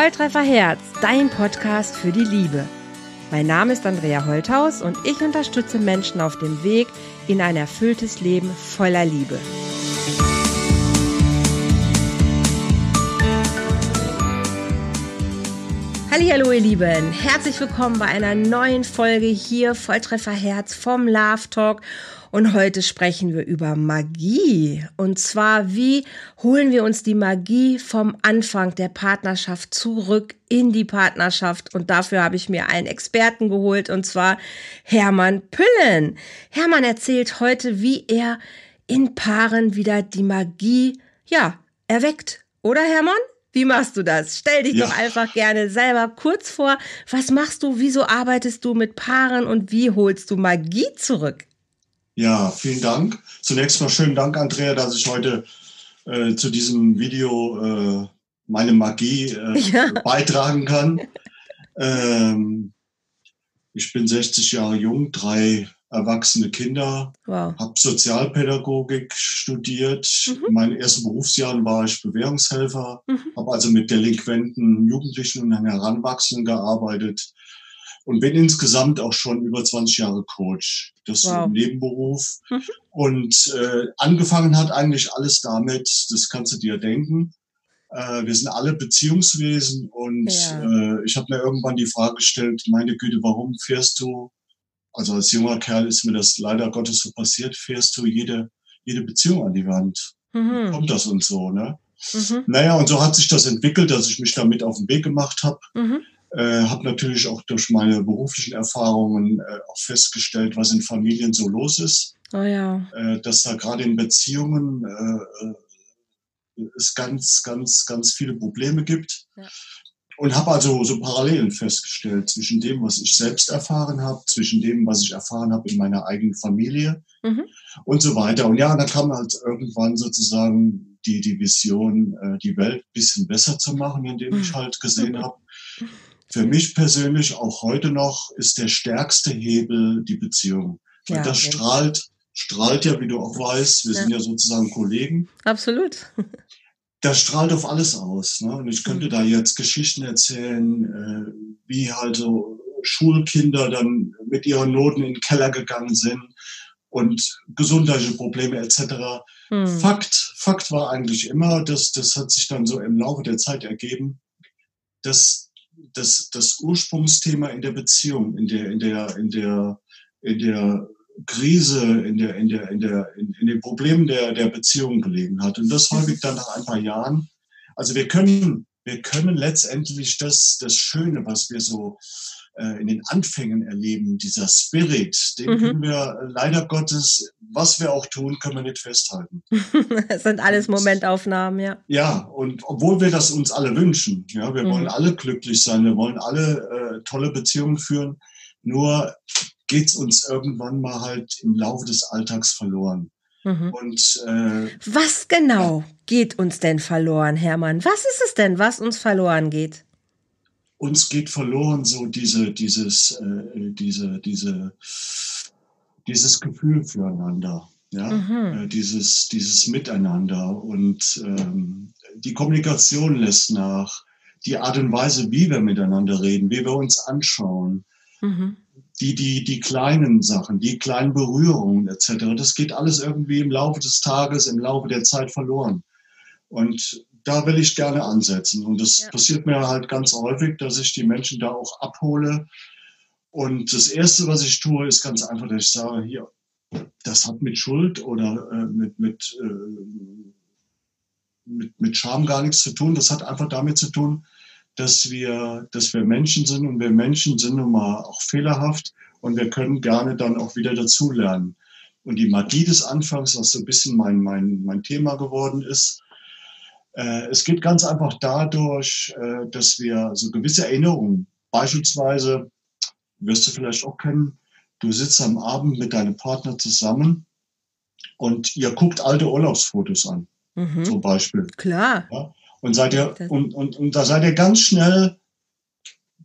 Volltreffer Herz, dein Podcast für die Liebe. Mein Name ist Andrea Holthaus und ich unterstütze Menschen auf dem Weg in ein erfülltes Leben voller Liebe. Hallo ihr Lieben, herzlich willkommen bei einer neuen Folge hier Volltreffer Herz vom Love Talk und heute sprechen wir über Magie. Und zwar, wie holen wir uns die Magie vom Anfang der Partnerschaft zurück in die Partnerschaft. Und dafür habe ich mir einen Experten geholt, und zwar Hermann Püllen. Hermann erzählt heute, wie er in Paaren wieder die Magie, ja, erweckt. Oder Hermann? Wie machst du das? Stell dich ja. doch einfach gerne selber kurz vor. Was machst du? Wieso arbeitest du mit Paaren und wie holst du Magie zurück? Ja, vielen Dank. Zunächst mal schönen Dank, Andrea, dass ich heute äh, zu diesem Video äh, meine Magie äh, ja. beitragen kann. Ähm, ich bin 60 Jahre jung, drei erwachsene Kinder, wow. habe Sozialpädagogik studiert. Mhm. In meinen ersten Berufsjahren war ich Bewährungshelfer, mhm. habe also mit delinquenten Jugendlichen und Heranwachsenden gearbeitet und bin insgesamt auch schon über 20 Jahre Coach. Das wow. im Nebenberuf. Mhm. Und äh, angefangen hat eigentlich alles damit, das kannst du dir denken. Äh, wir sind alle Beziehungswesen und ja. äh, ich habe mir irgendwann die Frage gestellt, meine Güte, warum fährst du, also als junger Kerl ist mir das leider Gottes so passiert, fährst du jede, jede Beziehung an die Wand. Mhm. Kommt das und so, ne? Mhm. Naja, und so hat sich das entwickelt, dass ich mich damit auf den Weg gemacht habe. Mhm. Äh, habe natürlich auch durch meine beruflichen Erfahrungen äh, auch festgestellt, was in Familien so los ist. Oh ja. Äh, dass da gerade in Beziehungen äh, äh, es ganz, ganz, ganz viele Probleme gibt. Ja. Und habe also so Parallelen festgestellt zwischen dem, was ich selbst erfahren habe, zwischen dem, was ich erfahren habe in meiner eigenen Familie mhm. und so weiter. Und ja, da kam halt irgendwann sozusagen die, die Vision, äh, die Welt ein bisschen besser zu machen, indem ich mhm. halt gesehen habe, für mich persönlich auch heute noch ist der stärkste Hebel die Beziehung. Ja, das okay. strahlt, strahlt ja, wie du auch weißt, wir ja. sind ja sozusagen Kollegen. Absolut. Das strahlt auf alles aus. Ne? Und ich könnte mhm. da jetzt Geschichten erzählen, äh, wie halt so Schulkinder dann mit ihren Noten in den Keller gegangen sind und gesundheitliche Probleme etc. Mhm. Fakt, Fakt war eigentlich immer, dass das hat sich dann so im Laufe der Zeit ergeben, dass das, das Ursprungsthema in der Beziehung, in der, in der, in der, in der Krise, in der, in der, in der, in, in den Problemen der, der Beziehung gelegen hat. Und das häufig dann nach ein paar Jahren. Also wir können, wir können letztendlich das, das Schöne, was wir so in den Anfängen erleben, dieser Spirit, den mhm. können wir leider Gottes, was wir auch tun, können wir nicht festhalten. das sind alles Momentaufnahmen, ja. Ja, und obwohl wir das uns alle wünschen, ja, wir mhm. wollen alle glücklich sein, wir wollen alle äh, tolle Beziehungen führen, nur geht es uns irgendwann mal halt im Laufe des Alltags verloren. Mhm. Und äh, was genau geht uns denn verloren, Hermann? Was ist es denn, was uns verloren geht? Uns geht verloren so diese, dieses, äh, diese, diese, dieses Gefühl füreinander, ja, mhm. äh, dieses, dieses Miteinander und ähm, die Kommunikation lässt nach, die Art und Weise, wie wir miteinander reden, wie wir uns anschauen, mhm. die, die, die kleinen Sachen, die kleinen Berührungen etc., das geht alles irgendwie im Laufe des Tages, im Laufe der Zeit verloren. Und da will ich gerne ansetzen. Und das ja. passiert mir halt ganz häufig, dass ich die Menschen da auch abhole. Und das Erste, was ich tue, ist ganz einfach, dass ich sage, hier, das hat mit Schuld oder äh, mit, mit, äh, mit, mit Scham gar nichts zu tun. Das hat einfach damit zu tun, dass wir, dass wir Menschen sind und wir Menschen sind nun mal auch fehlerhaft und wir können gerne dann auch wieder dazulernen. Und die Magie des Anfangs, was so ein bisschen mein, mein, mein Thema geworden ist, es geht ganz einfach dadurch, äh, dass wir so gewisse Erinnerungen, beispielsweise, wirst du vielleicht auch kennen, du sitzt am Abend mit deinem Partner zusammen und ihr guckt alte Urlaubsfotos an, mhm. zum Beispiel. Klar. Ja? Und, seid ihr, und, und, und da seid ihr ganz schnell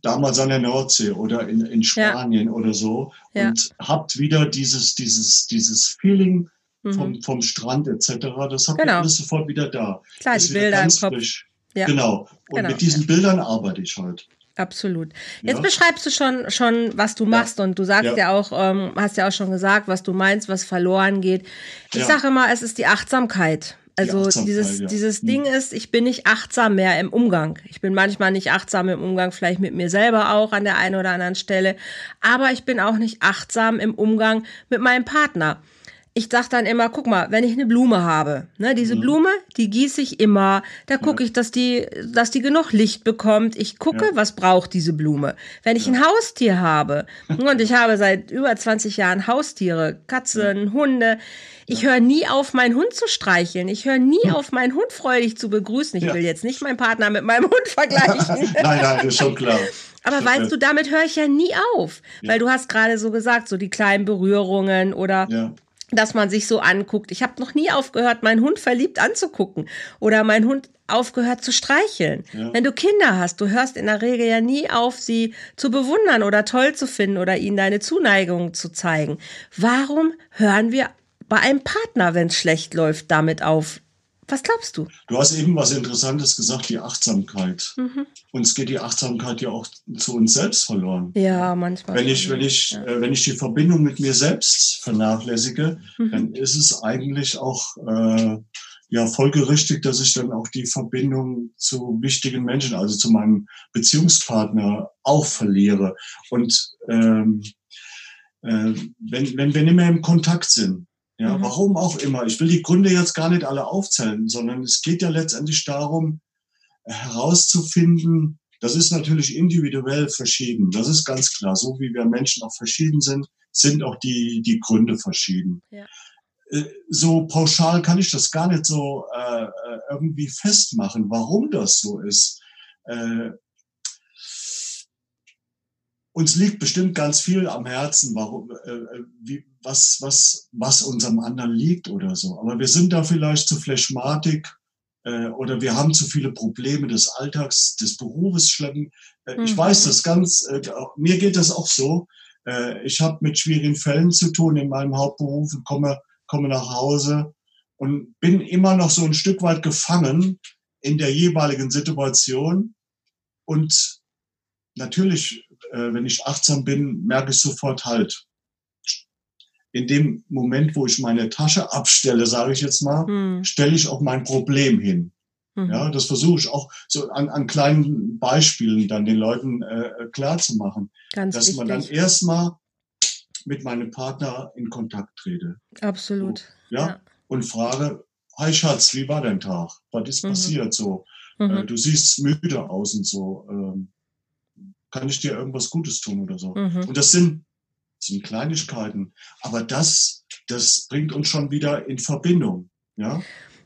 damals an der Nordsee oder in, in Spanien ja. oder so ja. und habt wieder dieses, dieses, dieses Feeling vom, mhm. vom Strand etc. Das habt genau. ihr alles sofort wieder da. Klar, die Bilder im Kopf. Frisch. Ja. Genau. Und genau. mit diesen Bildern arbeite ich halt. Absolut. Jetzt ja. beschreibst du schon, schon, was du machst ja. und du sagst ja, ja auch, ähm, hast ja auch schon gesagt, was du meinst, was verloren geht. Ich sage immer, es ist die Achtsamkeit. Also die dieses, ja. dieses hm. Ding ist, ich bin nicht achtsam mehr im Umgang. Ich bin manchmal nicht achtsam im Umgang, vielleicht mit mir selber auch an der einen oder anderen Stelle. Aber ich bin auch nicht achtsam im Umgang mit meinem Partner ich sag dann immer, guck mal, wenn ich eine Blume habe, ne, diese mhm. Blume, die gieße ich immer, da gucke ja. ich, dass die, dass die genug Licht bekommt. Ich gucke, ja. was braucht diese Blume. Wenn ich ja. ein Haustier habe, und ich habe seit über 20 Jahren Haustiere, Katzen, Hunde, ich höre nie auf, meinen Hund zu streicheln. Ich höre nie hm. auf, meinen Hund freudig zu begrüßen. Ich will jetzt nicht meinen Partner mit meinem Hund vergleichen. nein, nein, ist schon klar. Aber schon weißt du, damit höre ich ja nie auf. Weil du hast gerade so gesagt, so die kleinen Berührungen oder dass man sich so anguckt. Ich habe noch nie aufgehört, meinen Hund verliebt anzugucken oder meinen Hund aufgehört zu streicheln. Ja. Wenn du Kinder hast, du hörst in der Regel ja nie auf, sie zu bewundern oder toll zu finden oder ihnen deine Zuneigung zu zeigen. Warum hören wir bei einem Partner, wenn es schlecht läuft, damit auf, was glaubst du? Du hast eben was Interessantes gesagt, die Achtsamkeit. Mhm. Uns geht die Achtsamkeit ja auch zu uns selbst verloren. Ja, manchmal. Wenn ich, wenn ich, ja. äh, wenn ich die Verbindung mit mir selbst vernachlässige, mhm. dann ist es eigentlich auch äh, ja folgerichtig, dass ich dann auch die Verbindung zu wichtigen Menschen, also zu meinem Beziehungspartner, auch verliere. Und ähm, äh, wenn, wenn wir nicht mehr im Kontakt sind, ja, mhm. warum auch immer. Ich will die Gründe jetzt gar nicht alle aufzählen, sondern es geht ja letztendlich darum, herauszufinden, das ist natürlich individuell verschieden. Das ist ganz klar. So wie wir Menschen auch verschieden sind, sind auch die, die Gründe verschieden. Ja. Äh, so pauschal kann ich das gar nicht so äh, äh, irgendwie festmachen, warum das so ist. Äh, uns liegt bestimmt ganz viel am Herzen, warum, äh, äh, wie, was, was, was uns am anderen liegt oder so. Aber wir sind da vielleicht zu Flashmatik äh, oder wir haben zu viele Probleme des Alltags, des Berufes schleppen. Äh, mhm. Ich weiß das ganz, äh, mir geht das auch so. Äh, ich habe mit schwierigen Fällen zu tun in meinem Hauptberuf und komme, komme nach Hause und bin immer noch so ein Stück weit gefangen in der jeweiligen Situation und natürlich äh, wenn ich achtsam bin, merke ich sofort halt. In dem Moment, wo ich meine Tasche abstelle, sage ich jetzt mal, mhm. stelle ich auch mein Problem hin. Mhm. Ja, das versuche ich auch so an, an kleinen Beispielen dann den Leuten äh, klar zu machen, Ganz dass wichtig. man dann erstmal mit meinem Partner in Kontakt trete. Absolut. So, ja? ja? Und frage, hi Schatz, wie war dein Tag? Was ist mhm. passiert so? Mhm. Äh, du siehst müde aus und so. Ähm, kann ich dir irgendwas Gutes tun oder so. Mhm. Und das sind, das sind Kleinigkeiten. Aber das, das bringt uns schon wieder in Verbindung. Ja?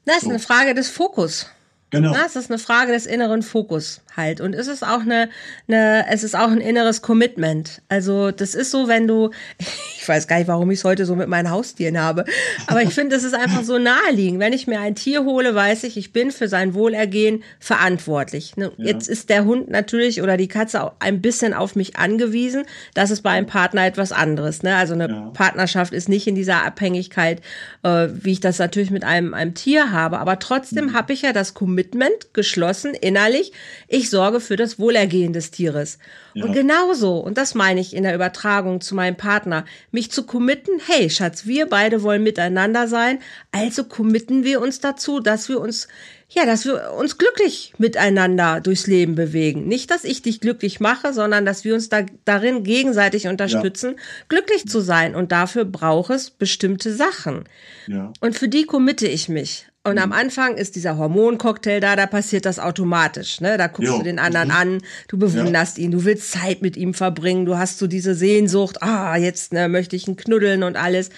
Das ist so. eine Frage des Fokus. Genau. Das ist eine Frage des inneren Fokus halt. Und es ist auch eine, eine, es ist auch ein inneres Commitment. Also, das ist so, wenn du, ich weiß gar nicht, warum ich es heute so mit meinen Haustieren habe, aber ich finde, es ist einfach so naheliegend. Wenn ich mir ein Tier hole, weiß ich, ich bin für sein Wohlergehen verantwortlich. Ne? Ja. Jetzt ist der Hund natürlich oder die Katze auch ein bisschen auf mich angewiesen. Das ist bei einem Partner etwas anderes. Ne? Also eine ja. Partnerschaft ist nicht in dieser Abhängigkeit, äh, wie ich das natürlich mit einem, einem Tier habe. Aber trotzdem mhm. habe ich ja das Commitment geschlossen, innerlich. Ich sorge für das Wohlergehen des Tieres. Ja. Und genauso, und das meine ich in der Übertragung zu meinem Partner, mich zu committen, hey Schatz, wir beide wollen miteinander sein, also committen wir uns dazu, dass wir uns ja, dass wir uns glücklich miteinander durchs Leben bewegen. Nicht, dass ich dich glücklich mache, sondern dass wir uns da, darin gegenseitig unterstützen, ja. glücklich zu sein. Und dafür braucht es bestimmte Sachen. Ja. Und für die committe ich mich. Und mhm. am Anfang ist dieser Hormoncocktail da, da passiert das automatisch. Ne? Da guckst jo. du den anderen mhm. an, du bewunderst ja. ihn, du willst Zeit mit ihm verbringen, du hast so diese Sehnsucht, ah, jetzt ne, möchte ich ihn knuddeln und alles.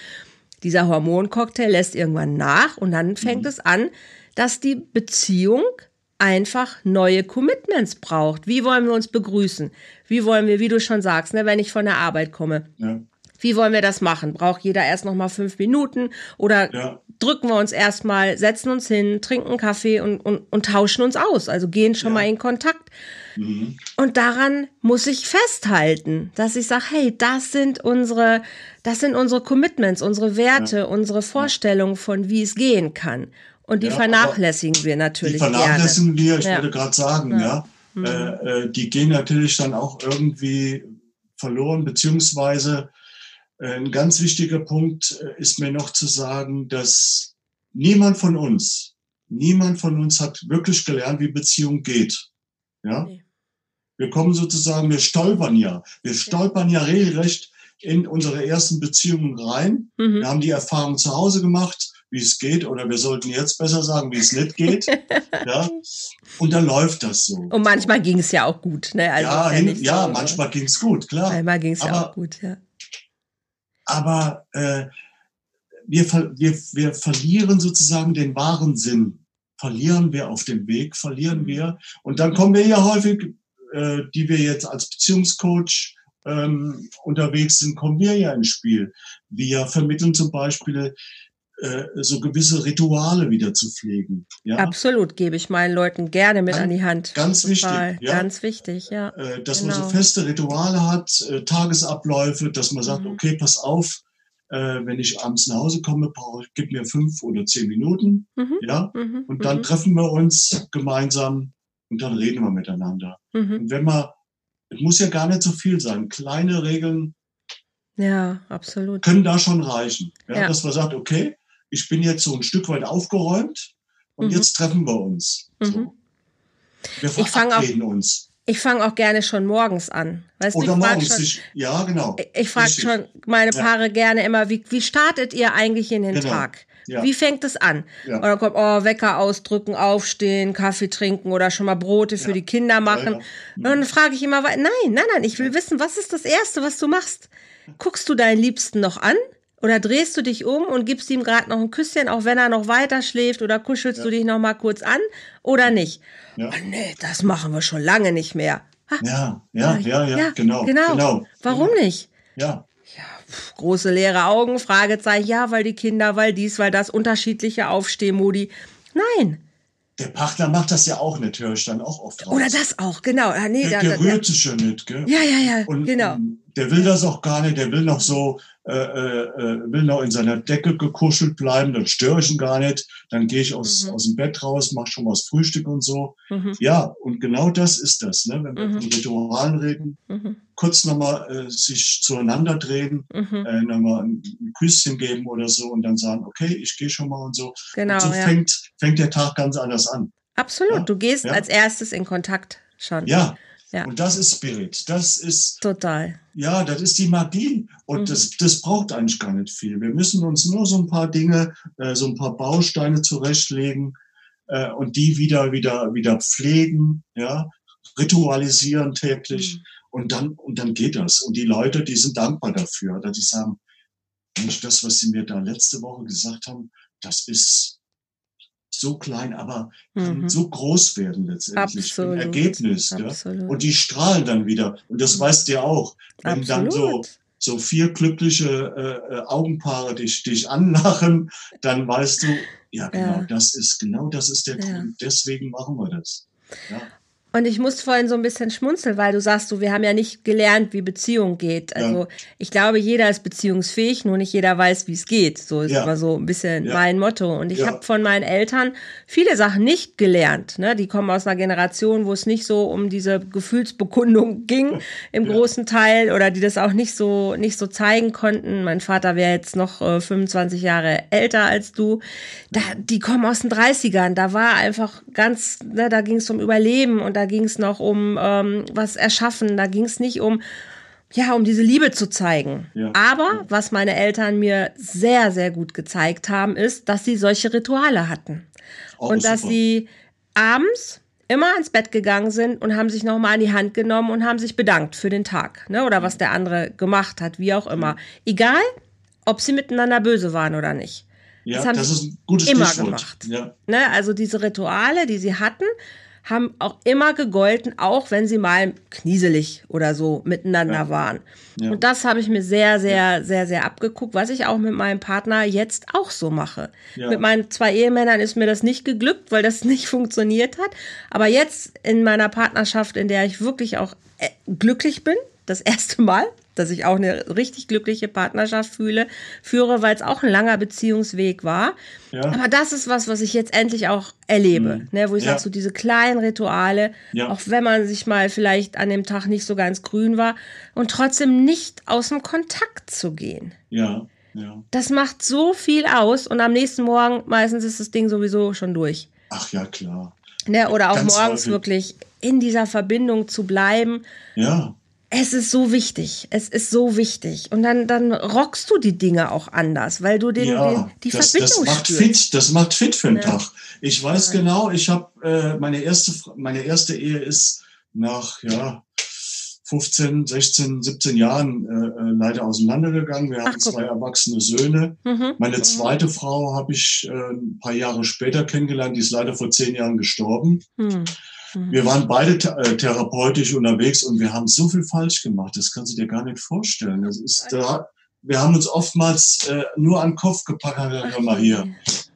Dieser Hormoncocktail lässt irgendwann nach und dann fängt mhm. es an, dass die Beziehung einfach neue Commitments braucht. Wie wollen wir uns begrüßen? Wie wollen wir, wie du schon sagst, ne, wenn ich von der Arbeit komme? Ja. Wie wollen wir das machen? Braucht jeder erst noch mal fünf Minuten oder ja. drücken wir uns erstmal, setzen uns hin, trinken Kaffee und, und, und tauschen uns aus, also gehen schon ja. mal in Kontakt. Mhm. Und daran muss ich festhalten, dass ich sage, hey, das sind unsere, das sind unsere Commitments, unsere Werte, ja. unsere Vorstellungen von, wie es gehen kann. Und die ja, vernachlässigen wir natürlich. Die vernachlässigen gerne. wir, ich ja. würde gerade sagen, ja. Mhm. Äh, äh, die gehen natürlich dann auch irgendwie verloren, beziehungsweise ein ganz wichtiger Punkt äh, ist mir noch zu sagen, dass niemand von uns, niemand von uns hat wirklich gelernt, wie Beziehung geht. Ja? Wir kommen sozusagen, wir stolpern ja. Wir stolpern ja regelrecht in unsere ersten Beziehungen rein. Mhm. Wir haben die Erfahrung zu Hause gemacht, wie es geht, oder wir sollten jetzt besser sagen, wie es nicht geht. ja. Und dann läuft das so. Und manchmal ging es ja auch gut. Ne? Also ja, hin, ja, so, manchmal ging es gut, klar. Manchmal ging es ja auch gut, ja. Aber äh, wir, wir, wir verlieren sozusagen den wahren Sinn. Verlieren wir auf dem Weg, verlieren mhm. wir. Und dann kommen wir ja häufig äh, die wir jetzt als Beziehungscoach ähm, unterwegs sind, kommen wir ja ins Spiel. Wir vermitteln zum Beispiel äh, so gewisse Rituale wieder zu pflegen. Ja? Absolut, gebe ich meinen Leuten gerne mit ganz, an die Hand. Ganz Total. wichtig. Ja? Ganz wichtig, ja. Äh, dass genau. man so genau. feste Rituale hat, äh, Tagesabläufe, dass man sagt, mhm. okay, pass auf, wenn ich abends nach Hause komme, brauche, gib mir fünf oder zehn Minuten, mhm. ja, mhm. und dann mhm. treffen wir uns gemeinsam und dann reden wir miteinander. Mhm. Und wenn man, es muss ja gar nicht so viel sein, kleine Regeln ja, absolut. können da schon reichen. Ja, ja. Dass man sagt, okay, ich bin jetzt so ein Stück weit aufgeräumt und mhm. jetzt treffen wir uns. Mhm. So. Wir verabreden uns. Ich fange auch gerne schon morgens an. Weißt Oder morgens. Schon, sich, ja, genau. Ich, ich frage schon meine Paare ja. gerne immer, wie, wie startet ihr eigentlich in den genau. Tag? Ja. Wie fängt es an? Ja. Dann kommt, oh, Wecker ausdrücken, aufstehen, Kaffee trinken oder schon mal Brote für ja. die Kinder machen. Und dann frage ich immer, nein, nein, nein, ich will wissen, was ist das Erste, was du machst? Guckst du deinen Liebsten noch an? Oder drehst du dich um und gibst ihm gerade noch ein Küsschen, auch wenn er noch weiter schläft? Oder kuschelst du dich noch mal kurz an? Oder nicht? Ja. Oh, nee, das machen wir schon lange nicht mehr. Ha? Ja, ja, ja, ja, genau, genau. genau. Warum nicht? Ja große leere Augen, Fragezeichen, ja, weil die Kinder, weil dies, weil das, unterschiedliche Aufstehmodi. Nein. Der Partner macht das ja auch nicht, höre ich dann auch oft raus. Oder das auch, genau. Ah, nee, der, der rührt sich ja nicht, gell? Ja, ja, ja, und, genau. Und der will das auch gar nicht, der will noch so äh, äh, will noch in seiner Decke gekuschelt bleiben, dann störe ich ihn gar nicht, dann gehe ich aus, mhm. aus dem Bett raus, mache schon mal das Frühstück und so. Mhm. Ja, und genau das ist das, ne? wenn wir mhm. von Ritualen reden, mhm. kurz nochmal äh, sich zueinander drehen, mhm. äh, nochmal ein, ein Küsschen geben oder so und dann sagen, okay, ich gehe schon mal und so. Genau, und so ja. fängt, fängt der Tag ganz anders an. Absolut, ja? du gehst ja? als erstes in Kontakt schon. Ja, ja. Und das ist Spirit. Das ist. Total. Ja, das ist die Magie. Und mhm. das, das braucht eigentlich gar nicht viel. Wir müssen uns nur so ein paar Dinge, äh, so ein paar Bausteine zurechtlegen äh, und die wieder, wieder, wieder pflegen, ja, ritualisieren täglich. Mhm. Und dann, und dann geht das. Und die Leute, die sind dankbar dafür, dass sie sagen, Mensch, das, was sie mir da letzte Woche gesagt haben, das ist, so klein, aber mhm. so groß werden letztendlich Absolut. im Ergebnis. Absolut. Und die strahlen dann wieder. Und das weißt du ja auch. Wenn Absolut. dann so, so vier glückliche äh, äh, Augenpaare dich, dich anlachen, dann weißt du, ja, genau, ja. das ist, genau das ist der ja. Grund. Deswegen machen wir das. Ja. Und ich musste vorhin so ein bisschen schmunzeln, weil du sagst, du, wir haben ja nicht gelernt, wie Beziehung geht. Also ja. ich glaube, jeder ist beziehungsfähig, nur nicht jeder weiß, wie es geht. So ist ja. immer so ein bisschen ja. mein Motto. Und ich habe von meinen Eltern viele Sachen nicht gelernt. Ne? Die kommen aus einer Generation, wo es nicht so um diese Gefühlsbekundung ging im großen Teil oder die das auch nicht so nicht so zeigen konnten. Mein Vater wäre jetzt noch äh, 25 Jahre älter als du. Da, die kommen aus den 30ern. Da war einfach ganz, ne, da ging es um Überleben und da ging es noch um ähm, was erschaffen, da ging es nicht um, ja, um diese Liebe zu zeigen. Ja. Aber was meine Eltern mir sehr, sehr gut gezeigt haben, ist, dass sie solche Rituale hatten. Oh, und dass super. sie abends immer ins Bett gegangen sind und haben sich nochmal an die Hand genommen und haben sich bedankt für den Tag, ne? Oder was der andere gemacht hat, wie auch immer. Egal, ob sie miteinander böse waren oder nicht. Ja, das, haben das ist ein gutes immer Stichwort. gemacht. Ja. Ne? Also diese Rituale, die sie hatten, haben auch immer gegolten, auch wenn sie mal knieselig oder so miteinander ja. waren. Ja. Und das habe ich mir sehr, sehr, ja. sehr, sehr abgeguckt, was ich auch mit meinem Partner jetzt auch so mache. Mit meinen zwei Ehemännern ist mir das nicht geglückt, weil das nicht funktioniert hat. Aber jetzt in meiner Partnerschaft, in der ich wirklich auch äh, glücklich bin, das erste Mal, dass ich auch eine richtig glückliche Partnerschaft fühle, führe, weil es auch ein langer Beziehungsweg war. Ja. Aber das ist was, was ich jetzt endlich auch erlebe, mhm. ne, wo ich ja. sage, so diese kleinen Rituale, ja. auch wenn man sich mal vielleicht an dem Tag nicht so ganz grün war und trotzdem nicht aus dem Kontakt zu gehen. Ja. Ja. Das macht so viel aus und am nächsten Morgen meistens ist das Ding sowieso schon durch. Ach ja, klar. Ne, oder auch Ganz morgens häufig. wirklich in dieser Verbindung zu bleiben. Ja. Es ist so wichtig. Es ist so wichtig. Und dann, dann rockst du die Dinge auch anders, weil du den, ja, den die das, Verbindung das macht spürst. fit. Das macht fit für den ja. Tag. Ich weiß ja. genau, ich habe äh, meine erste meine erste Ehe ist nach ja 15, 16, 17 Jahren äh, äh, leider auseinandergegangen. Wir Ach, haben zwei erwachsene Söhne. Mhm. Meine mhm. zweite Frau habe ich äh, ein paar Jahre später kennengelernt. Die ist leider vor zehn Jahren gestorben. Mhm. Mhm. Wir waren beide äh, therapeutisch unterwegs und wir haben so viel falsch gemacht. Das kannst du dir gar nicht vorstellen. Das ist da. Wir haben uns oftmals äh, nur an den Kopf gepackt. Hör mal hier.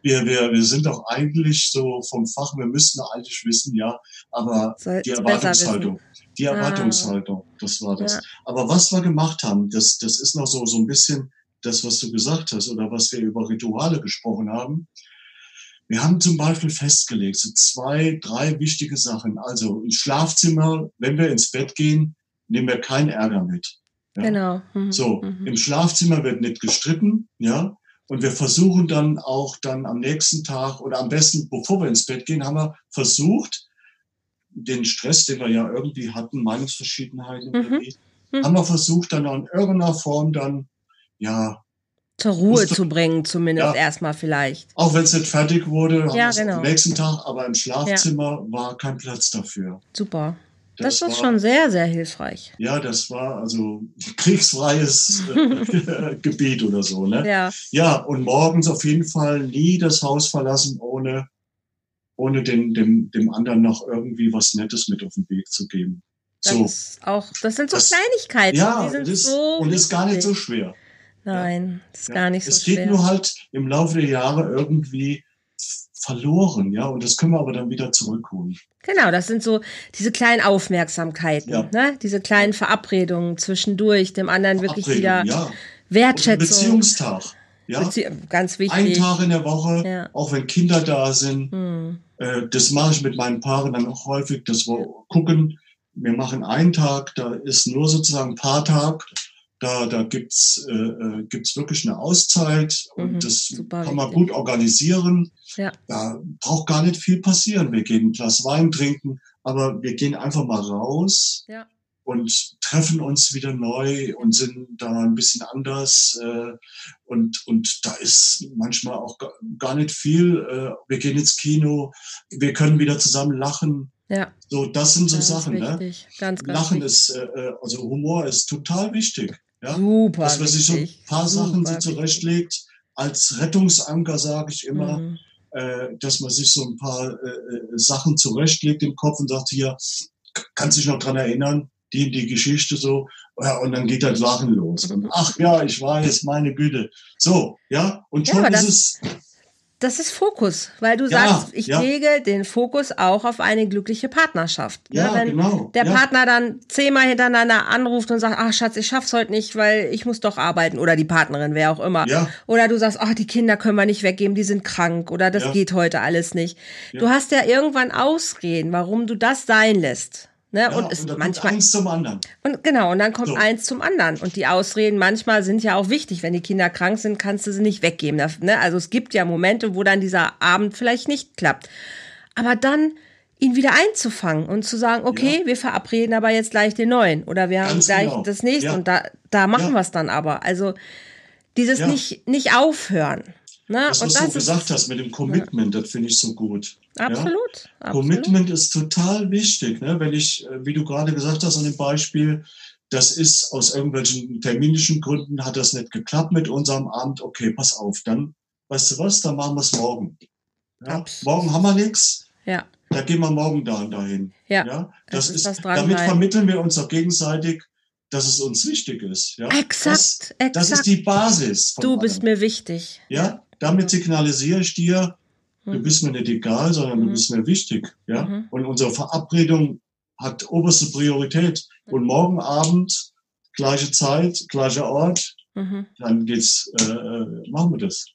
Wir, wir, wir sind doch eigentlich so vom Fach. Wir müssten eigentlich wissen, ja. Aber Soll die Erwartungshaltung. Die ah. Erwartungshaltung, das war das. Ja. Aber was wir gemacht haben, das, das ist noch so, so ein bisschen das, was du gesagt hast oder was wir über Rituale gesprochen haben. Wir haben zum Beispiel festgelegt, so zwei, drei wichtige Sachen. Also im Schlafzimmer, wenn wir ins Bett gehen, nehmen wir keinen Ärger mit. Ja? Genau. Mhm. So, mhm. im Schlafzimmer wird nicht gestritten, ja. Und wir versuchen dann auch dann am nächsten Tag oder am besten, bevor wir ins Bett gehen, haben wir versucht, den Stress, den wir ja irgendwie hatten, Meinungsverschiedenheiten, mhm. mhm. haben wir versucht, dann in irgendeiner Form dann, ja. Zur Ruhe zu bringen, zumindest ja, erstmal vielleicht. Auch wenn es nicht fertig wurde, ja, genau. am nächsten Tag, aber im Schlafzimmer ja. war kein Platz dafür. Super. Das, das ist war, schon sehr, sehr hilfreich. Ja, das war also kriegsfreies äh, Gebiet oder so. Ne? Ja. ja, und morgens auf jeden Fall nie das Haus verlassen, ohne ohne den, dem, dem anderen noch irgendwie was Nettes mit auf den Weg zu geben. Das so. auch, das sind so das, Kleinigkeiten. Ja, die sind das, so und ist gar nicht so schwer. Nein, ja. ist gar nicht so es schwer. Es geht nur halt im Laufe der Jahre irgendwie verloren, ja, und das können wir aber dann wieder zurückholen. Genau, das sind so diese kleinen Aufmerksamkeiten, ja. ne? diese kleinen Verabredungen zwischendurch, dem anderen wirklich wieder ja. Wertschätzung. Beziehungstag. Ja? Bezie ganz wichtig. Ein Tag in der Woche, ja. auch wenn Kinder da sind. Hm. Äh, das mache ich mit meinen Paaren dann auch häufig, dass wir gucken, wir machen einen Tag, da ist nur sozusagen Paartag. Da, da gibt's äh, äh gibt's wirklich eine Auszeit und mhm, das kann man gut organisieren. Ja. Da braucht gar nicht viel passieren. Wir gehen ein Glas Wein trinken, aber wir gehen einfach mal raus. Ja und treffen uns wieder neu und sind da ein bisschen anders. Äh, und, und da ist manchmal auch gar nicht viel. Äh, wir gehen ins Kino, wir können wieder zusammen lachen. Ja. So, das sind so ganz Sachen. Ne? Wichtig. Ne? Ganz, ganz Lachen wichtig. ist, äh, äh, also Humor ist total wichtig. Ja? Super. Dass man sich so ein paar Super Sachen so zurechtlegt. Als Rettungsanker sage ich immer, mhm. äh, dass man sich so ein paar äh, äh Sachen zurechtlegt im Kopf und sagt, hier, kannst dich noch dran erinnern, die, die Geschichte so, ja, und dann geht das Lachen los. Ach ja, ich weiß, meine Güte. So, ja, und schon ja, ist es. Das ist Fokus, weil du ja, sagst, ich ja. lege den Fokus auch auf eine glückliche Partnerschaft. Ne? Ja, Wenn genau. der Partner dann zehnmal hintereinander anruft und sagt, ach Schatz, ich schaff's heute nicht, weil ich muss doch arbeiten oder die Partnerin, wer auch immer. Ja. Oder du sagst, ach, die Kinder können wir nicht weggeben, die sind krank oder das geht heute alles nicht. Du hast ja irgendwann Ausreden, warum du das sein lässt. Ne? Ja, und, und manchmal eins zum anderen. Und genau, und dann kommt so. eins zum anderen. Und die Ausreden manchmal sind ja auch wichtig. Wenn die Kinder krank sind, kannst du sie nicht weggeben. Ne? Also es gibt ja Momente, wo dann dieser Abend vielleicht nicht klappt. Aber dann ihn wieder einzufangen und zu sagen, okay, ja. wir verabreden aber jetzt gleich den neuen oder wir haben Ganz gleich genau. das nächste ja. und da, da machen wir es dann aber. Also dieses nicht, nicht aufhören. Ne? Das, was das du gesagt hast mit dem Commitment, ja. das finde ich so gut. Absolut, ja? absolut. Commitment ist total wichtig. Ne? Wenn ich, äh, wie du gerade gesagt hast an dem Beispiel, das ist aus irgendwelchen terminischen Gründen hat das nicht geklappt mit unserem Abend. Okay, pass auf, dann, weißt du was, dann machen wir es morgen. Ja? Morgen haben wir nichts. Ja. Da gehen wir morgen da und dahin. Ja. ja? Das, das ist, ist damit vermitteln wir uns auch gegenseitig, dass es uns wichtig ist. Ja? Exakt, das, exakt. Das ist die Basis. du allem. bist mir wichtig. Ja, damit signalisiere ich dir, du mhm. bist mir nicht egal, sondern du mhm. bist mir wichtig. Ja? Mhm. Und unsere Verabredung hat oberste Priorität. Und morgen Abend gleiche Zeit, gleicher Ort, dann geht's, äh, äh, machen wir das.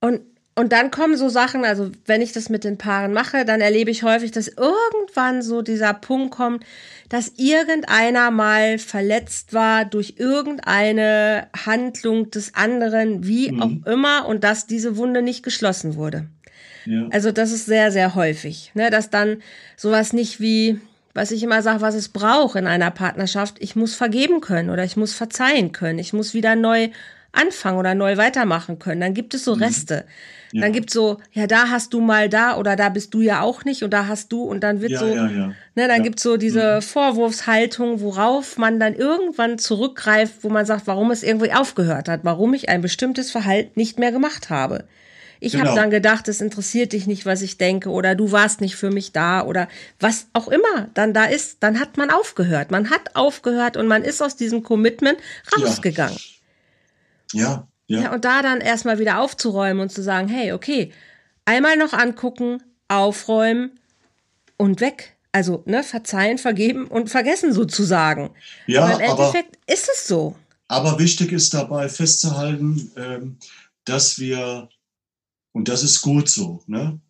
Und und dann kommen so Sachen, also wenn ich das mit den Paaren mache, dann erlebe ich häufig, dass irgendwann so dieser Punkt kommt, dass irgendeiner mal verletzt war durch irgendeine Handlung des anderen, wie mhm. auch immer, und dass diese Wunde nicht geschlossen wurde. Ja. Also das ist sehr, sehr häufig, ne, dass dann sowas nicht wie, was ich immer sage, was es braucht in einer Partnerschaft, ich muss vergeben können oder ich muss verzeihen können, ich muss wieder neu anfangen oder neu weitermachen können. Dann gibt es so mhm. Reste. Ja. Dann gibt es so, ja, da hast du mal da oder da bist du ja auch nicht und da hast du und dann wird ja, so, ja, ne, dann ja. gibt es so diese mhm. Vorwurfshaltung, worauf man dann irgendwann zurückgreift, wo man sagt, warum es irgendwie aufgehört hat, warum ich ein bestimmtes Verhalten nicht mehr gemacht habe. Ich genau. habe dann gedacht, es interessiert dich nicht, was ich denke, oder du warst nicht für mich da, oder was auch immer dann da ist, dann hat man aufgehört. Man hat aufgehört und man ist aus diesem Commitment rausgegangen. Ja, ja. ja. Und da dann erstmal wieder aufzuräumen und zu sagen, hey, okay, einmal noch angucken, aufräumen und weg. Also, ne, verzeihen, vergeben und vergessen sozusagen. Ja, aber im Endeffekt aber, ist es so. Aber wichtig ist dabei festzuhalten, ähm, dass wir, und das ist gut so, ne?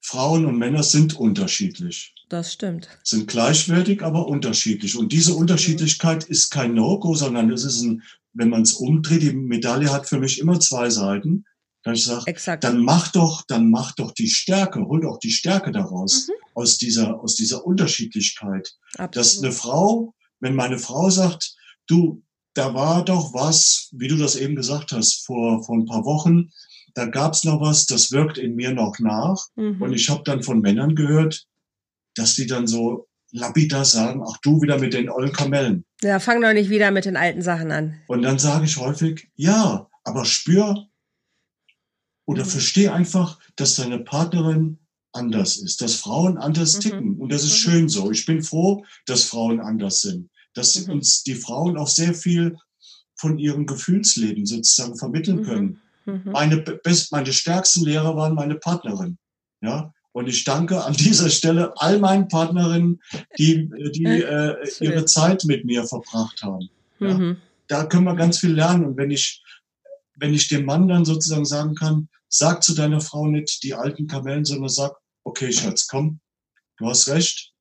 Frauen und Männer sind unterschiedlich. Das stimmt. Sind gleichwertig, aber unterschiedlich. Und diese Unterschiedlichkeit ist kein No-Go, sondern es ist ein wenn man es umdreht, die Medaille hat für mich immer zwei Seiten. Dann ich sage, dann mach doch, dann mach doch die Stärke, hol doch die Stärke daraus mhm. aus dieser aus dieser Unterschiedlichkeit. Absolut. Dass eine Frau, wenn meine Frau sagt, du, da war doch was, wie du das eben gesagt hast, vor vor ein paar Wochen, da gab's noch was, das wirkt in mir noch nach. Mhm. Und ich habe dann von Männern gehört, dass die dann so lapidar sagen, ach du wieder mit den ollen Kamellen. Ja, fang doch nicht wieder mit den alten Sachen an. Und dann sage ich häufig, ja, aber spür oder mhm. versteh einfach, dass deine Partnerin anders ist, dass Frauen anders mhm. ticken. Und das ist mhm. schön so. Ich bin froh, dass Frauen anders sind, dass mhm. uns die Frauen auch sehr viel von ihrem Gefühlsleben sozusagen vermitteln mhm. können. Mhm. Meine, best, meine stärksten Lehrer waren meine Partnerin. Ja, und ich danke an dieser Stelle all meinen Partnerinnen, die, die äh, ihre Zeit mit mir verbracht haben. Ja? Mhm. Da können wir ganz viel lernen. Und wenn ich, wenn ich dem Mann dann sozusagen sagen kann, sag zu deiner Frau nicht die alten Kamellen, sondern sag, okay, Schatz, komm, du hast recht.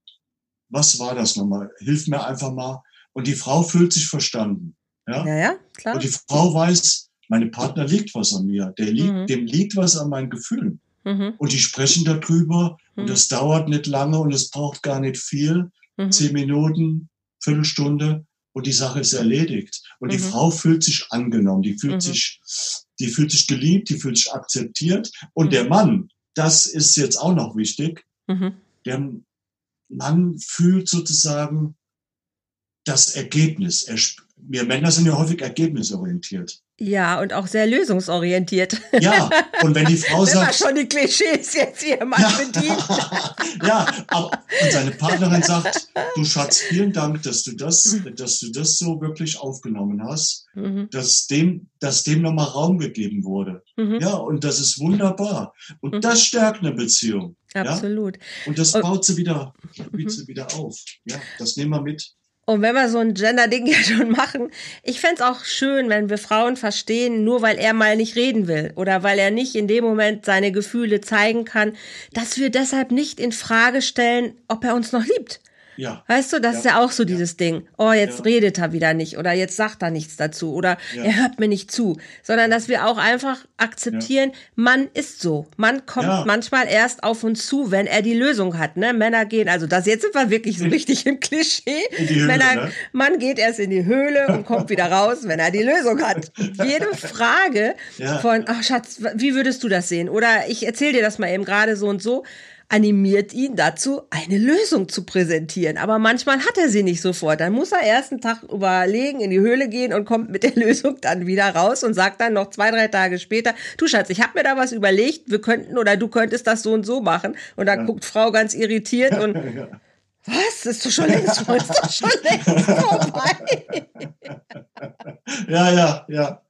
Was war das nochmal? Hilf mir einfach mal. Und die Frau fühlt sich verstanden. Ja, ja, ja klar. Und die Frau weiß, meine Partner liegt was an mir. Der liegt, mhm. Dem liegt was an meinen Gefühlen. Mhm. Und die sprechen darüber mhm. und das dauert nicht lange und es braucht gar nicht viel. Mhm. Zehn Minuten, Viertelstunde und die Sache ist erledigt. Und die mhm. Frau fühlt sich angenommen, die fühlt mhm. sich, die fühlt sich geliebt, die fühlt sich akzeptiert. Und der Mann, das ist jetzt auch noch wichtig, der Mann fühlt sozusagen das Ergebnis. Er, wir Männer sind ja häufig ergebnisorientiert. Ja, und auch sehr lösungsorientiert. Ja, und wenn die Frau sagt. Wenn schon die Klischees jetzt hier mal ja, bedient. ja, aber und seine Partnerin sagt, du Schatz, vielen Dank, dass du das, dass du das so wirklich aufgenommen hast, mhm. dass dem, dass dem nochmal Raum gegeben wurde. Mhm. Ja, und das ist wunderbar. Und mhm. das stärkt eine Beziehung. Absolut. Ja? Und das baut sie wieder, baut sie wieder auf. Ja, das nehmen wir mit. Und wenn wir so ein Gender-Ding ja schon machen, ich fände auch schön, wenn wir Frauen verstehen, nur weil er mal nicht reden will oder weil er nicht in dem Moment seine Gefühle zeigen kann, dass wir deshalb nicht in Frage stellen, ob er uns noch liebt. Ja. Weißt du, das ja. ist ja auch so dieses ja. Ding. Oh, jetzt ja. redet er wieder nicht oder jetzt sagt er nichts dazu oder er hört mir nicht zu, sondern dass wir auch einfach akzeptieren, Mann ist so. Mann kommt manchmal erst auf uns zu, wenn er die Lösung hat. Ne? Männer gehen, also das jetzt sind wir wirklich so richtig im Klischee. Höhle, Männer, ne? Mann geht erst in die Höhle und kommt wieder raus, wenn er die Lösung hat. Jede Frage von, ach Schatz, wie würdest du das sehen? Oder ich erzähle dir das mal eben gerade so und so animiert ihn dazu, eine Lösung zu präsentieren. Aber manchmal hat er sie nicht sofort. Dann muss er erst einen Tag überlegen, in die Höhle gehen und kommt mit der Lösung dann wieder raus und sagt dann noch zwei, drei Tage später, du Schatz, ich habe mir da was überlegt, wir könnten oder du könntest das so und so machen. Und dann ja. guckt Frau ganz irritiert und ja. Was? Das ist doch schon längst, ist doch schon längst vorbei. ja, ja, ja.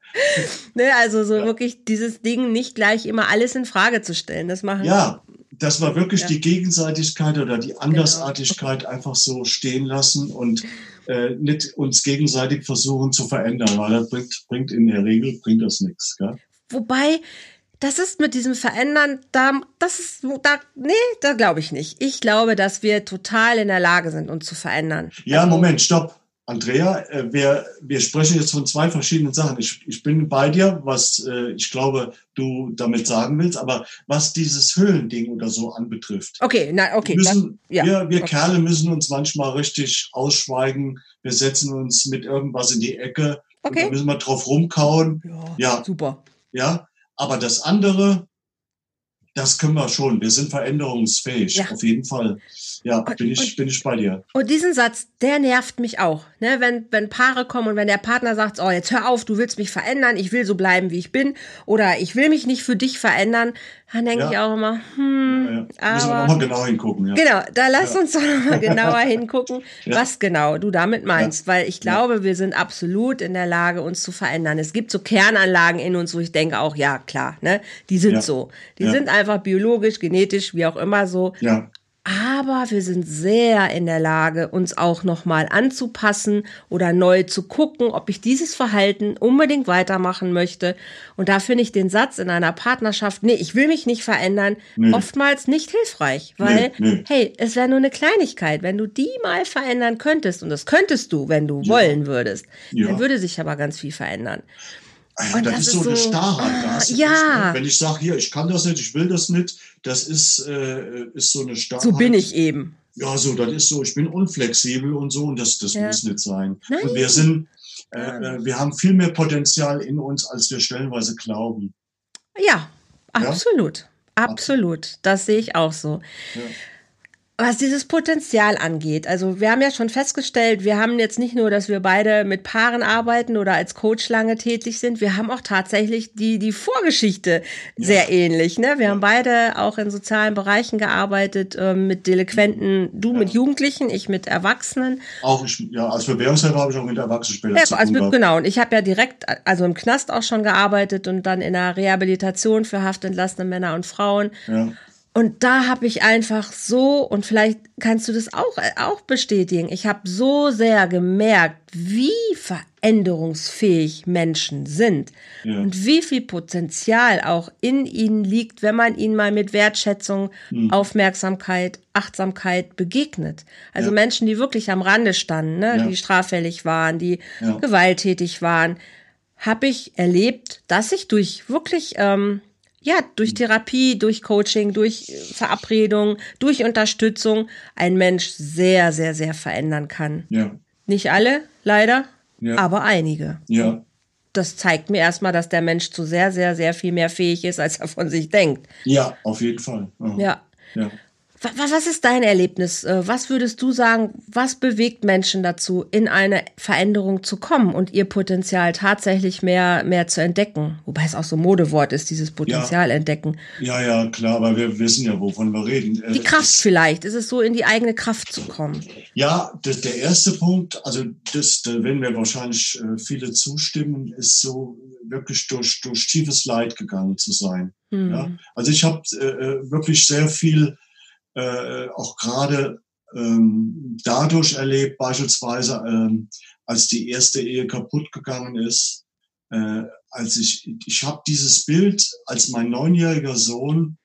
Ne, also so ja. wirklich dieses Ding nicht gleich immer alles in Frage zu stellen. Das machen ja dass wir wirklich ja. die Gegenseitigkeit oder die Andersartigkeit genau. einfach so stehen lassen und äh, nicht uns gegenseitig versuchen zu verändern, weil das bringt, bringt in der Regel bringt das nichts. Gell? Wobei, das ist mit diesem Verändern, da, das ist, da, nee, da glaube ich nicht. Ich glaube, dass wir total in der Lage sind, uns zu verändern. Ja, also, Moment, stopp. Andrea, äh, wir, wir sprechen jetzt von zwei verschiedenen Sachen. Ich, ich bin bei dir, was äh, ich glaube, du damit sagen willst, aber was dieses Höhlending oder so anbetrifft. Okay, na, okay. Müssen, das, ja, wir wir okay. Kerle müssen uns manchmal richtig ausschweigen. Wir setzen uns mit irgendwas in die Ecke. Okay. da müssen wir drauf rumkauen. Ja, Ja. super. Ja, aber das andere, das können wir schon. Wir sind veränderungsfähig, Ja. auf jeden Fall. Ja, Und- bin ich, und- bin ich bei dir. Und diesen Satz, der nervt mich auch. Ne? Wenn, wenn Paare kommen und wenn der Partner sagt, oh, jetzt hör auf, du willst mich verändern, ich will so bleiben, wie ich bin, oder ich will mich nicht für dich verändern, dann denke Ja. ich auch immer, hm, Ja, ja. Müssen wir aber. nochmal genau hingucken. Ja. Genau, da lass uns doch nochmal genauer hingucken, was genau du damit meinst, weil ich glaube, wir sind absolut in der Lage, uns zu verändern. Es gibt so Kernanlagen in uns, wo ich denke auch, ja, klar, ne, die sind so. Die sind einfach biologisch, genetisch, wie auch immer so. Ja, Aber wir sind sehr in der Lage, uns auch nochmal anzupassen oder neu zu gucken, ob ich dieses Verhalten unbedingt weitermachen möchte. Und da finde ich den Satz in einer Partnerschaft, nee, ich will mich nicht verändern, Nee. oftmals nicht hilfreich. Weil, Nee, nee. hey, es wäre nur eine Kleinigkeit. Wenn du die mal verändern könntest, und das könntest du, wenn du Ja. wollen würdest, Ja. dann würde sich aber ganz viel verändern. Und das, das ist so eine Starrheit. Ah, ja. ne? Wenn ich sage, hier, ich kann das nicht, ich will das nicht, das ist, äh, ist so eine Starrheit. So bin ich eben. Ja, so, das ist so, ich bin unflexibel und so und das, das Ja. muss nicht sein. Nein. Und wir sind, äh, äh, wir haben viel mehr Potenzial in uns, als wir stellenweise glauben. Ja, absolut. Absolut. Das sehe ich auch so. Ja. Was dieses Potenzial angeht, also wir haben ja schon festgestellt, wir haben jetzt nicht nur, dass wir beide mit Paaren arbeiten oder als Coach lange tätig sind, wir haben auch tatsächlich die, die Vorgeschichte sehr ähnlich. Ne? Wir haben beide auch in sozialen Bereichen gearbeitet, ähm, mit Delinquenten, du mit Jugendlichen, ich mit Erwachsenen. Auch ich, ja, als Bewährungshelfer habe ich auch mit Erwachsenen später Ja, zu also genau, und ich habe ja direkt, also im Knast auch schon gearbeitet und dann in der Rehabilitation für haftentlassene Männer und Frauen. Ja. Und da habe ich einfach so, und vielleicht kannst du das auch, auch bestätigen, ich habe so sehr gemerkt, wie veränderungsfähig Menschen sind Ja. und wie viel Potenzial auch in ihnen liegt, wenn man ihnen mal mit Wertschätzung, Hm. Aufmerksamkeit, Achtsamkeit begegnet. Also Ja. Menschen, die wirklich am Rande standen, ne? Ja. die straffällig waren, die gewalttätig waren, habe ich erlebt, dass ich durch wirklich ähm, ja, durch Therapie, durch Coaching, durch äh, Verabredung, durch Unterstützung ein Mensch sehr, sehr, sehr verändern kann. Ja. Nicht alle, leider, Ja. aber einige. Ja. Das zeigt mir erstmal, dass der Mensch zu sehr, sehr, sehr viel mehr fähig ist, als er von sich denkt. Ja, auf jeden Fall. Ja. ja. Wa- wa- Was ist dein Erlebnis? Äh, Was würdest du sagen, was bewegt Menschen dazu, in eine Veränderung zu kommen und ihr Potenzial tatsächlich mehr, mehr zu entdecken? Wobei es auch so ein Modewort ist, dieses Potenzial entdecken. Ja, ja, klar, aber wir wissen ja, wovon wir reden. Äh, Die Kraft das- vielleicht, ist es so, in die eigene Kraft zu kommen. Ja, das, der erste Punkt, also das, da werden wir wahrscheinlich äh, viele zustimmen, ist so wirklich durch, durch tiefes Leid gegangen zu sein. Hm. Ja? Also ich habe äh, äh, wirklich sehr viel äh, auch gerade ähm, dadurch erlebt, beispielsweise ähm, als die erste Ehe kaputt gegangen ist, äh, als ich, ich habe dieses Bild, als mein neunjähriger Sohn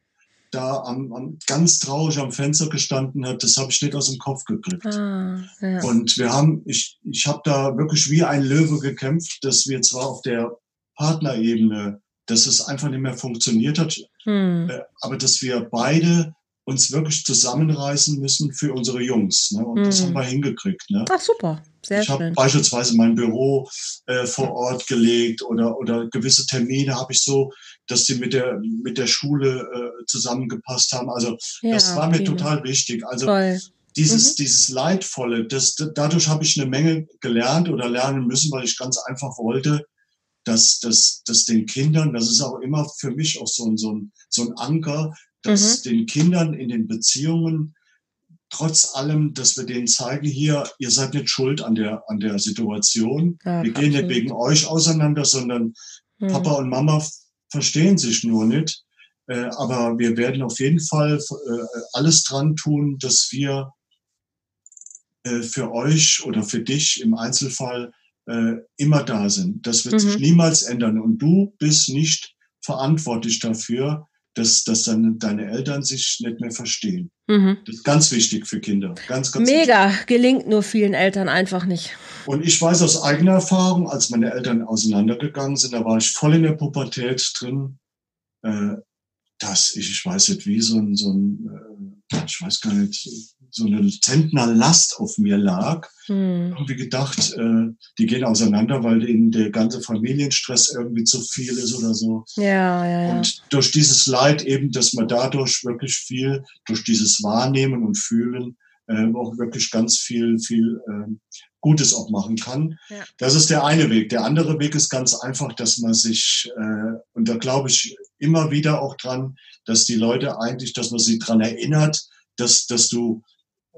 da am, am, ganz traurig am Fenster gestanden hat, das habe ich nicht aus dem Kopf gekriegt. Ah, ja. Und wir haben, ich, ich habe da wirklich wie ein Löwe gekämpft, dass wir zwar auf der Partnerebene, dass es einfach nicht mehr funktioniert hat, Hm. äh, aber dass wir beide uns wirklich zusammenreißen müssen für unsere Jungs. Ne? Und das Mhm. haben wir hingekriegt. Ne? Ach super, sehr ich habe beispielsweise mein Büro äh, vor Ort gelegt oder, oder gewisse Termine habe ich so, dass die mit der, mit der Schule äh, zusammengepasst haben. Also Ja, das war mir prima. total wichtig. Also Toll. dieses, Mhm. dieses Leidvolle, das, dadurch habe ich eine Menge gelernt oder lernen müssen, weil ich ganz einfach wollte, dass, dass, dass den Kindern, das ist auch immer für mich auch so ein, so ein, so ein Anker, dass Mhm. den Kindern in den Beziehungen trotz allem, dass wir denen zeigen, hier, ihr seid nicht schuld an der, an der Situation. Ja, wir gehen nicht wegen euch auseinander, sondern Hm. Papa und Mama verstehen sich nur nicht. Äh, aber wir werden auf jeden Fall äh, alles dran tun, dass wir äh, für euch oder für dich im Einzelfall äh, immer da sind. Das wird Mhm. sich niemals ändern. Und du bist nicht verantwortlich dafür, dass, dass deine, deine Eltern sich nicht mehr verstehen. Mhm. Das ist ganz wichtig für Kinder. Ganz, ganz wichtig. Mega, gelingt nur vielen Eltern einfach nicht. Und ich weiß aus eigener Erfahrung, als meine Eltern auseinandergegangen sind, da war ich voll in der Pubertät drin, äh, dass ich, ich weiß nicht, wie so ein, so ein äh, ich weiß gar nicht, so eine Zentnerlast auf mir lag. Hm. Irgendwie gedacht, äh, die gehen auseinander, weil ihnen der ganze Familienstress irgendwie zu viel ist oder so. Ja, ja, ja. Und durch dieses Leid eben, dass man dadurch wirklich viel, durch dieses Wahrnehmen und Fühlen, äh, auch wirklich ganz viel, viel äh, Gutes auch machen kann. Ja. Das ist der eine Weg. Der andere Weg ist ganz einfach, dass man sich, äh, und da glaube ich immer wieder auch dran, dass die Leute eigentlich, dass man sie dran erinnert, dass, dass du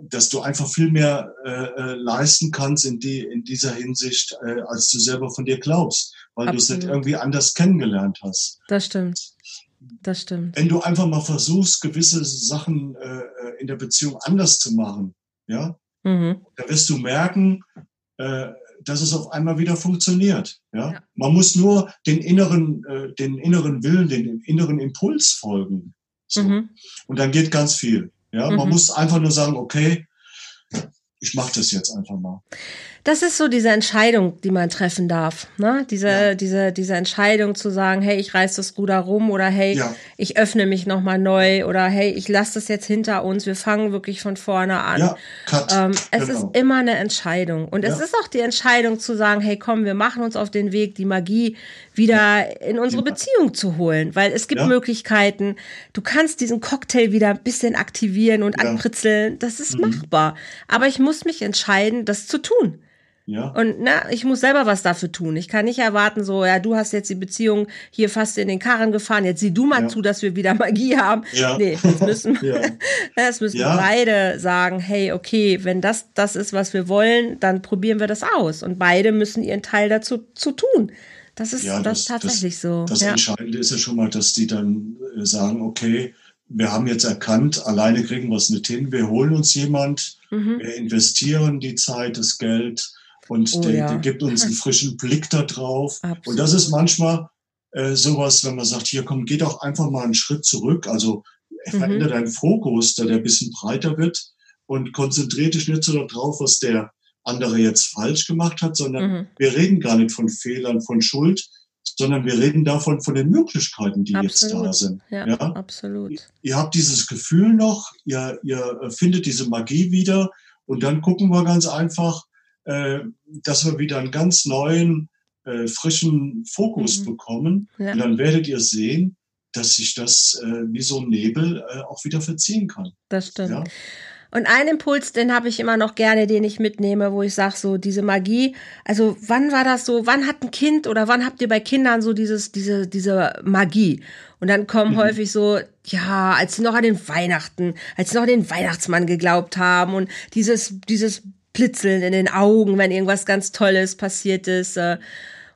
dass du einfach viel mehr äh, äh, leisten kannst in, die, in dieser Hinsicht, äh, als du selber von dir glaubst, weil du es nicht irgendwie anders kennengelernt hast. Das stimmt. Das stimmt. Wenn du einfach mal versuchst, gewisse Sachen äh, äh, in der Beziehung anders zu machen, ja, Mhm. da wirst du merken, äh, dass es auf einmal wieder funktioniert. Ja? Ja. Man muss nur den inneren, äh, den inneren Willen, den inneren Impuls folgen. So. Mhm. Und dann geht ganz viel. Ja, man Mhm. muss einfach nur sagen, okay, ich mache das jetzt einfach mal. Das ist so diese Entscheidung, die man treffen darf. Ne? Diese, Ja. diese, diese Entscheidung zu sagen, hey, ich reiß das Ruder rum oder hey, Ja. ich öffne mich nochmal neu oder hey, ich lasse das jetzt hinter uns, wir fangen wirklich von vorne an. Ja, cut. Ähm, es Genau. ist immer eine Entscheidung. Und es Ja. ist auch die Entscheidung zu sagen, hey, komm, wir machen uns auf den Weg, die Magie wieder in unsere. Beziehung zu holen. Weil es gibt. Möglichkeiten. Du kannst diesen Cocktail wieder ein bisschen aktivieren und Ja. ankritzeln. Das ist Mhm. machbar. Aber ich muss mich entscheiden, das zu tun. ja. Und na, ich muss selber was dafür tun. Ich kann nicht erwarten, so, ja, du hast jetzt die Beziehung hier fast in den Karren gefahren, jetzt sieh du mal Ja. zu, dass wir wieder Magie haben. Ja. Nee, das müssen, Ja. das müssen Ja. beide sagen, hey, okay, wenn das das ist, was wir wollen, dann probieren wir das aus. Und beide müssen ihren Teil dazu zu tun. Das ist Ja, das, das- tatsächlich so. Das. Entscheidende ist ja schon mal, dass die dann äh, sagen, okay, wir haben jetzt erkannt, alleine kriegen wir es nicht hin, wir holen uns jemand, Mhm. wir investieren die Zeit, das Geld und Oh der, ja. der gibt uns einen frischen Blick da drauf. Absolut. Und das ist manchmal äh, sowas, wenn man sagt, hier komm, geh doch einfach mal einen Schritt zurück, also Mhm. verändere deinen Fokus, da der ein bisschen breiter wird und konzentriere dich nicht so darauf, was der andere jetzt falsch gemacht hat, sondern Mhm. wir reden gar nicht von Fehlern, von Schuld, sondern wir reden davon, von den Möglichkeiten, die jetzt da Absolut. sind. Ja, Ja? absolut. Ihr habt dieses Gefühl noch, ihr, ihr findet diese Magie wieder und dann gucken wir ganz einfach, äh, dass wir wieder einen ganz neuen, äh, frischen Fokus Mhm. bekommen. Ja. Und dann werdet ihr sehen, dass sich das äh, wie so ein Nebel äh, auch wieder verziehen kann. Das stimmt. Ja? Und ein Impuls, den habe ich immer noch gerne, den ich mitnehme, wo ich sage, so diese Magie. Also wann war das so? Wann hat ein Kind oder wann habt ihr bei Kindern so dieses, diese, diese Magie? Und dann kommen Mhm. häufig so, ja, als sie noch an den Weihnachten, als sie noch an den Weihnachtsmann geglaubt haben und dieses, dieses Blitzeln in den Augen, wenn irgendwas ganz Tolles passiert ist. Äh,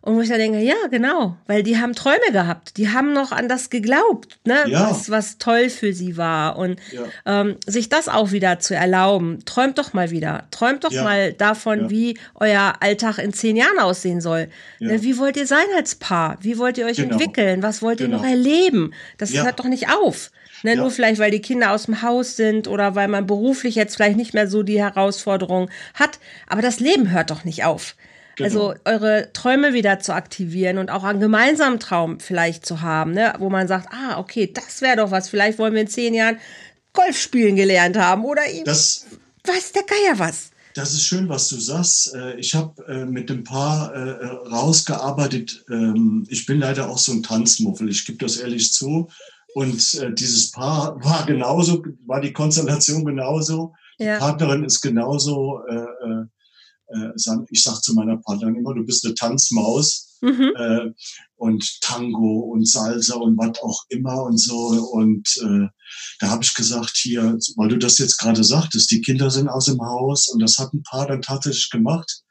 und wo ich dann denke, ja, genau, weil die haben Träume gehabt, die haben noch an das geglaubt, ne, Ja. was, was toll für sie war. Und Ja. ähm, sich das auch wieder zu erlauben. Träumt doch mal wieder. Träumt doch Ja. mal davon, wie euer Alltag in zehn Jahren aussehen soll. Ne, Wie wollt ihr sein als Paar? Wie wollt ihr euch Genau. entwickeln? Was wollt ihr Genau. noch erleben? Das hört doch nicht auf. Ne, Ja. Nur vielleicht, weil die Kinder aus dem Haus sind oder weil man beruflich jetzt vielleicht nicht mehr so die Herausforderung hat. Aber das Leben hört doch nicht auf. Genau. Also eure Träume wieder zu aktivieren und auch einen gemeinsamen Traum vielleicht zu haben, ne? wo man sagt, ah, okay, das wäre doch was. Vielleicht wollen wir in zehn Jahren Golf spielen gelernt haben oder ihm, Das, weiß der Geier was. Das ist schön, was du sagst. Äh, Ich habe äh, mit dem Paar äh, rausgearbeitet. Ähm, Ich bin leider auch so ein Tanzmuffel, ich gebe das ehrlich zu. Und dieses Paar war genauso, war die Konstellation genauso. Die Ja. Partnerin ist genauso, äh, ich sage zu meiner Partnerin immer, du bist eine Tanzmaus Mhm. äh, und Tango und Salsa und was auch immer und so. Und äh, da habe ich gesagt, hier, weil du das jetzt gerade sagtest, die Kinder sind aus dem Haus und das hat ein Paar dann tatsächlich gemacht.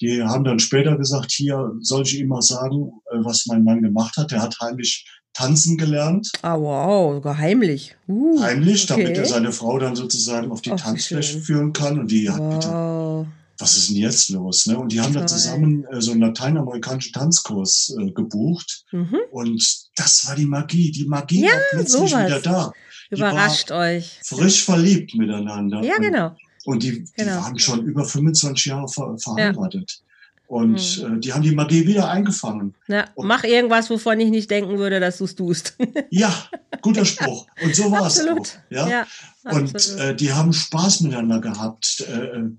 Die haben dann später gesagt, hier soll ich ihm mal sagen, äh, was mein Mann gemacht hat. Der hat heimlich tanzen gelernt. Ah, wow, sogar heimlich. Uh, Heimlich, okay. damit er seine Frau dann sozusagen auf die Tanzfläche führen kann. Und die wow. hat gedacht, was ist denn jetzt los? Ne? Und die haben Toll. da zusammen äh, so einen lateinamerikanischen Tanzkurs äh, gebucht. Mhm. Und das war die Magie. Die Magie ja, war plötzlich sowas. wieder da. Überrascht euch. Frisch verliebt miteinander. Ja, genau. Und die, die genau. waren schon über 25 Jahre ver verheiratet. Ja. Und mhm. äh, die haben die Magie wieder eingefangen. Ja, mach irgendwas, wovon ich nicht denken würde, dass du es tust. ja, guter Spruch. Und so war es auch. Ja? ja und äh, die haben Spaß miteinander gehabt. Äh, äh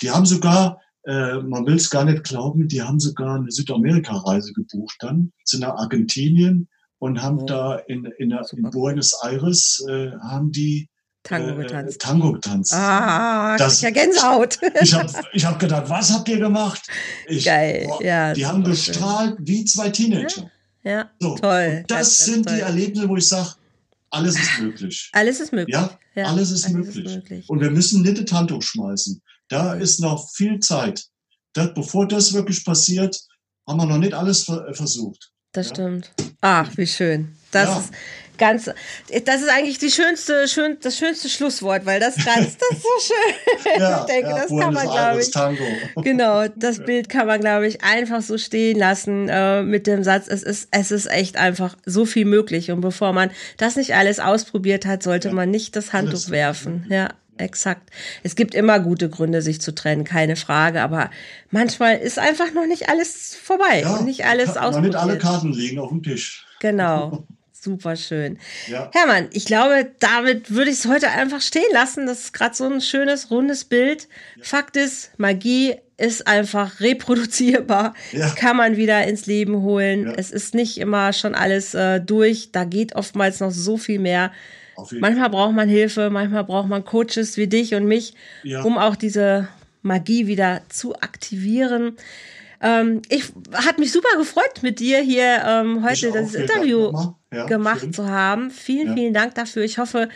die haben sogar, äh, man will es gar nicht glauben, die haben sogar eine Südamerika-Reise gebucht dann, sind nach Argentinien und haben oh. da in, in, der, in Buenos Aires, äh, haben die Tango äh, getanzt. Äh, Tango getanzt. Ah, das, ja Gänsehaut. ich habe ich hab gedacht, was habt ihr gemacht? Ich, Geil, boah, ja. Die haben gestrahlt schön. wie zwei Teenager. Ja, ja. So, toll. Das ganz, sind ganz die Erlebnisse, wo ich sage, alles ist möglich. Alles ist möglich. Ja, ja alles, ist, alles möglich. ist, möglich. Und wir müssen nicht das Handtuch schmeißen. Da ist noch viel Zeit. Das, bevor das wirklich passiert, haben wir noch nicht alles versucht. Das ja? stimmt. Ach, wie schön. Das ja. ist ganz, das ist eigentlich die schönste, schön, das schönste Schlusswort, weil das ganz, das ist so schön. Ja, ich denke, ja, das kann man, glaube ich. Tango. Genau, das Bild kann man, glaube ich, einfach so stehen lassen äh, mit dem Satz, es ist, es ist echt einfach so viel möglich. Und bevor man das nicht alles ausprobiert hat, sollte ja. man nicht das Handtuch alles. werfen. Ja, exakt. Es gibt immer gute Gründe, sich zu trennen, keine Frage, aber manchmal ist einfach noch nicht alles vorbei ja, und nicht alles ausprobiert. Nicht alle Karten liegen auf dem Tisch. Genau. Super schön. Ja. Hermann, ich glaube, damit würde ich es heute einfach stehen lassen. Das ist gerade so ein schönes, rundes Bild. Ja. Fakt ist, Magie ist einfach reproduzierbar, ja. kann man wieder ins Leben holen. Ja. Es ist nicht immer schon alles äh, durch. Da geht oftmals noch so viel mehr. Manchmal braucht man Hilfe, manchmal braucht man Coaches wie dich und mich, um auch diese Magie wieder zu aktivieren. Ähm, ich hat mich super gefreut, mit dir hier ähm, heute das Interview ja, gemacht schön. zu haben. Vielen, ja. vielen Dank dafür. Ich hoffe,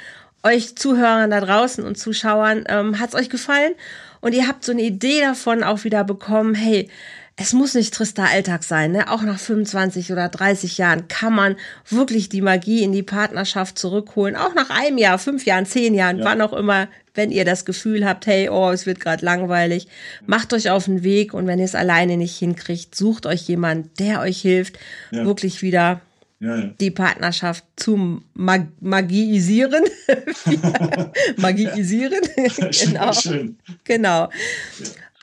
euch Zuhörern da draußen und Zuschauern ähm, hat es euch gefallen und ihr habt so eine Idee davon auch wieder bekommen, hey, es muss nicht trister Alltag sein, ne? Auch nach 25 oder 30 Jahren kann man wirklich die Magie in die Partnerschaft zurückholen. Auch nach einem Jahr, fünf Jahren, zehn Jahren, ja. wann auch immer, wenn ihr das Gefühl habt, hey, oh, es wird gerade langweilig, macht euch auf den Weg und wenn ihr es alleine nicht hinkriegt, sucht euch jemand, der euch hilft, ja. wirklich wieder ja, ja. die Partnerschaft zu mag magiisieren. magiisieren. genau. Schön. Genau.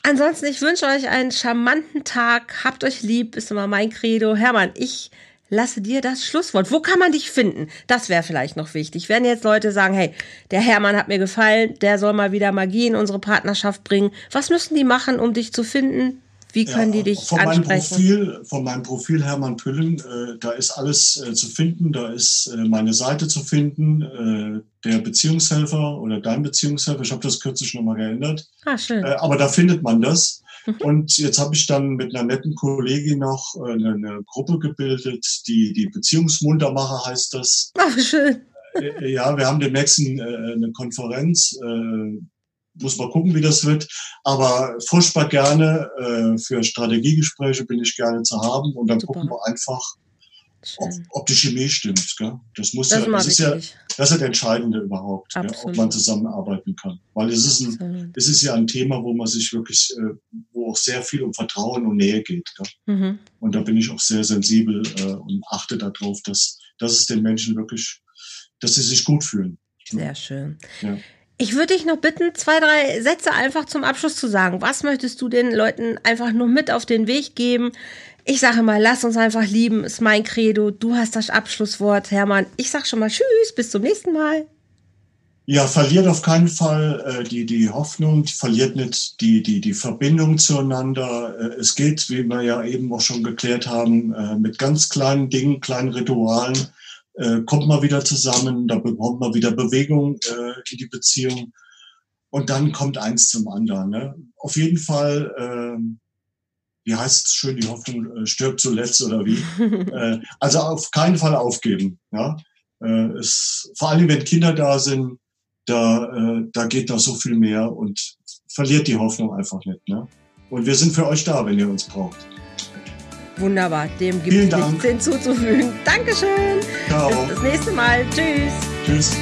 Ansonsten, ich wünsche euch einen charmanten Tag. Habt euch lieb, ist immer mein Credo. Hermann, ich lasse dir das Schlusswort. Wo kann man dich finden? Das wäre vielleicht noch wichtig. Wenn jetzt Leute sagen, hey, der Hermann hat mir gefallen, der soll mal wieder Magie in unsere Partnerschaft bringen. Was müssen die machen, um dich zu finden? Wie können ja, die dich von ansprechen? Meinem Profil, von meinem Profil Hermann Püllen, äh, da ist alles äh, zu finden. Da ist äh, meine Seite zu finden, äh, der Beziehungshelfer oder dein Beziehungshelfer. Ich habe das kürzlich nochmal geändert. Ah, schön. Äh, aber da findet man das. Und jetzt habe ich dann mit einer netten Kollegin noch äh, eine, eine Gruppe gebildet, die, die Beziehungsmuntermacher heißt das. Ach, schön. Ja, wir haben demnächst eine Konferenz muss mal gucken, wie das wird. Aber furchtbar gerne äh, für Strategiegespräche bin ich gerne zu haben und dann Super. gucken wir einfach, ob, ob, die Chemie stimmt. Gell? Das muss das ja, das ist ja, das ist das Entscheidende überhaupt, gell? ob man zusammenarbeiten kann. Weil es ist ein, es ist ja ein Thema, wo man sich wirklich, äh, wo auch sehr viel um Vertrauen und Nähe geht. Mhm. Und da bin ich auch sehr sensibel äh, und achte darauf, dass, dass es den Menschen wirklich, dass sie sich gut fühlen. Sehr schön. Ja. Ich würde dich noch bitten, zwei, drei Sätze einfach zum Abschluss zu sagen. Was möchtest du den Leuten einfach nur mit auf den Weg geben? Ich sage mal, lass uns einfach lieben, ist mein Credo. Du hast das Abschlusswort, Hermann. Ich sage schon mal Tschüss, bis zum nächsten Mal. Ja, verliert auf keinen Fall äh, die, die Hoffnung, verliert nicht die, die, die Verbindung zueinander. Äh, es geht, wie wir ja eben auch schon geklärt haben, äh, mit ganz kleinen Dingen, kleinen Ritualen äh, kommt man wieder zusammen, da bekommt man wieder Bewegung äh, in die Beziehung und dann kommt eins zum anderen. Ne? Auf jeden Fall, äh, wie heißt es schön, die Hoffnung äh, stirbt zuletzt oder wie? äh, also auf keinen Fall aufgeben. Ja? Äh, es, vor allem, wenn Kinder da sind, da, da geht noch so viel mehr und verliert die Hoffnung einfach nicht. Ne? Und wir sind für euch da, wenn ihr uns braucht. Wunderbar, dem gibt es nichts hinzuzufügen. Dankeschön. Ciao. Bis das nächste Mal. Tschüss. Tschüss.